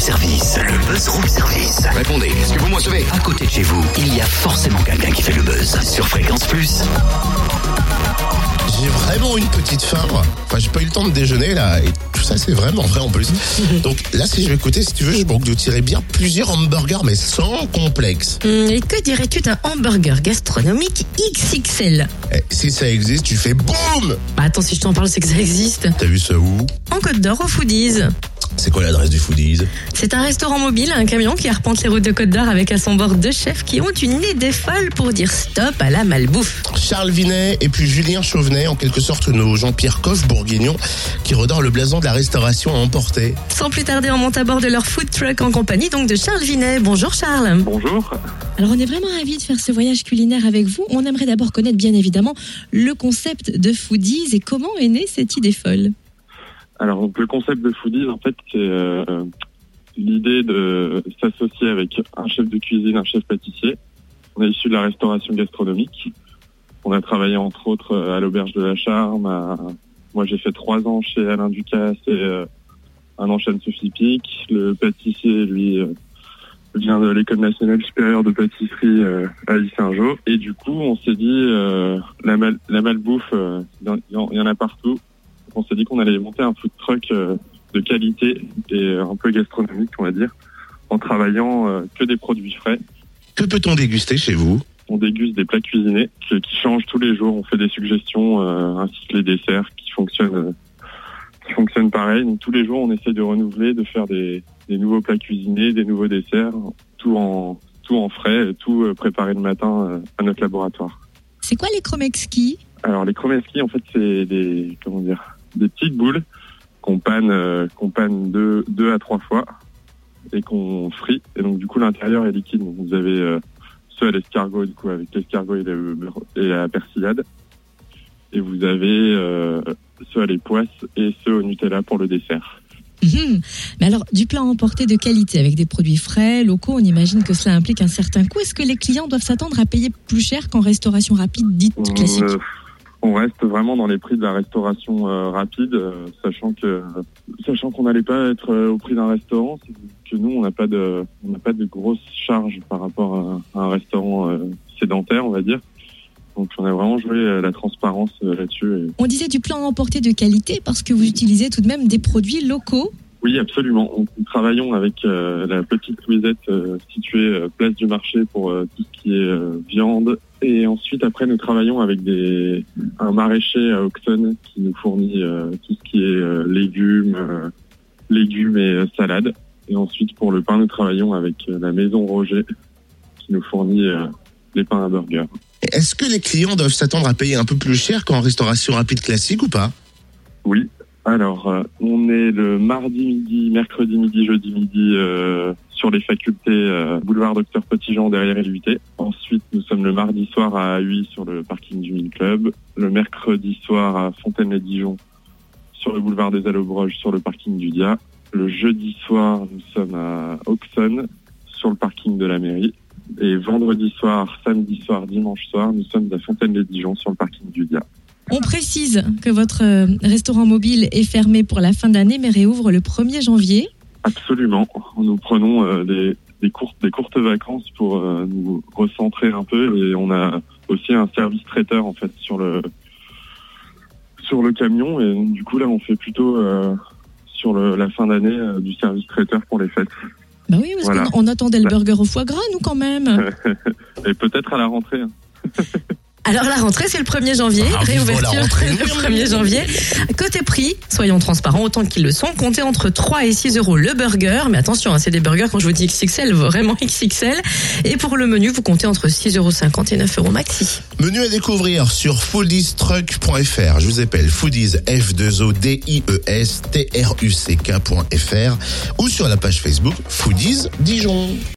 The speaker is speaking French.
service. Le buzz room service. Répondez, est-ce que vous me recevez À côté de chez vous, il y a forcément quelqu'un qui fait le buzz. Sur Fréquence Plus. J'ai vraiment une petite faim. Enfin, j'ai pas eu le temps de déjeuner là, et tout ça, c'est vraiment vrai en plus. Donc là, si je vais écouter, si tu veux, je manque de tirer bien plusieurs hamburgers, mais sans complexe. Hum, Et que dirais-tu d'un hamburger gastronomique XXL Eh, si ça existe, tu fais boum Bah attends, si je t'en parle, c'est que ça existe. T'as vu ça où En Côte d'Or, au Foodies. C'est quoi l'adresse du Foodies C'est un restaurant mobile, un camion qui arpente les routes de Côte d'Or avec à son bord deux chefs qui ont une idée folle pour dire stop à la malbouffe. Charles Vinet et puis Julien Chauvenet, en quelque sorte nos Jean-Pierre Coff bourguignons, qui redorent le blason de la restauration à emporter. Sans plus tarder, on monte à bord de leur food truck en compagnie donc de Charles Vinet. Bonjour Charles. Bonjour. Alors on est vraiment ravis de faire ce voyage culinaire avec vous. On aimerait d'abord connaître bien évidemment le concept de Foodies et comment est née cette idée folle. Alors donc, le concept de Foodies, en fait, c'est euh, l'idée de s'associer avec un chef de cuisine, un chef pâtissier. On est issu de la restauration gastronomique. On a travaillé entre autres euh, à l'auberge de la Charme. Moi, j'ai fait trois ans chez Alain Ducasse et euh, un an chez Sophie Pic. Le pâtissier, lui, euh, vient de l'école nationale supérieure de pâtisserie à Saint-Jean. Et du coup, on s'est dit, la, mal, la malbouffe, il y en a partout. Donc, on s'est dit qu'on allait monter un food truck euh, de qualité et un peu gastronomique, on va dire, en travaillant euh, que des produits frais. Que peut-on déguster chez vous? On déguste des plats cuisinés qui, qui changent tous les jours. On fait des suggestions euh, ainsi que les desserts qui fonctionnent, euh, qui fonctionnent pareil. Donc tous les jours, on essaie de renouveler, de faire des, des nouveaux plats cuisinés, des nouveaux desserts, tout en tout en frais, tout euh, préparé le matin euh, à notre laboratoire. C'est quoi les Chromexki Alors les chromeski, en fait, c'est des comment dire, des petites boules qu'on panne, euh, qu'on panne deux, deux à trois fois et qu'on frit. Et donc du coup, l'intérieur est liquide. Donc, vous avez euh, ceux à l'escargot, du coup, avec l'escargot et, le beurre- et la persillade. Et vous avez euh, ceux à les poisses et ceux au Nutella pour le dessert. Mhm. Mais alors du plat emporté de qualité avec des produits frais, locaux, on imagine que cela implique un certain coût. Est-ce que les clients doivent s'attendre à payer plus cher qu'en restauration rapide dite classique? Euh, on reste vraiment dans les prix de la restauration euh, rapide, euh, sachant que sachant qu'on n'allait pas être euh, au prix d'un restaurant, c'est que nous on n'a pas de on n'a pas de grosses charges par rapport à, à un restaurant sédentaire, on va dire. Donc on a vraiment joué la transparence là-dessus. et- On disait du plat emporté de qualité parce que vous utilisez tout de même des produits locaux. Oui, absolument. Nous travaillons avec la petite Louisette située place du marché pour tout ce qui est viande. Et ensuite, après, nous travaillons avec des un maraîcher à Auxonne qui nous fournit euh, tout ce qui est euh, légumes, euh, légumes et euh, salades. Et ensuite, pour le pain, nous travaillons avec euh, la maison Roger qui nous fournit euh, les pains à burger. Est-ce que les clients doivent s'attendre à payer un peu plus cher qu'en restauration rapide classique ou pas? Oui. Alors, euh, on est le mardi midi, mercredi midi, jeudi midi euh, sur les facultés euh, boulevard Docteur Petitjean derrière LUT. Ensuite, nous sommes le mardi soir à Huy sur le parking du Mille Club. Le mercredi soir à Fontaine-les-Dijon sur le boulevard des Allobroges sur le parking du Dia. Le jeudi soir, nous sommes à Auxonne sur le parking de la mairie. Et vendredi soir, samedi soir, dimanche soir, nous sommes à Fontaine-les-Dijon sur le parking du Dia. On précise que votre euh, restaurant mobile est fermé pour la fin d'année mais réouvre le 1er janvier. Absolument. Nous prenons euh, des, des courtes des courtes vacances pour euh, nous recentrer un peu et on a aussi un service traiteur en fait sur le sur le camion et donc, du coup là on fait plutôt euh, sur le, la fin d'année euh, du service traiteur pour les fêtes Bah oui, parce Voilà. qu'on on attendait le burger au foie gras, nous quand même. et peut-être à la rentrée. Alors la rentrée c'est le 1er janvier, Ah, réouverture rentrée. le 1er janvier. Côté prix, soyons transparents autant qu'ils le sont, comptez entre 3 et 6 euros le burger, mais attention, hein, c'est des burgers quand je vous dis XXL, vraiment XXL. Et pour le menu, vous comptez entre 6,50 euros et 9 euros maxi. Menu à découvrir sur foodiestruck.fr. Je vous appelle foodies f 2 o d i e s t r u c k.fr ou sur la page Facebook Foodies Dijon.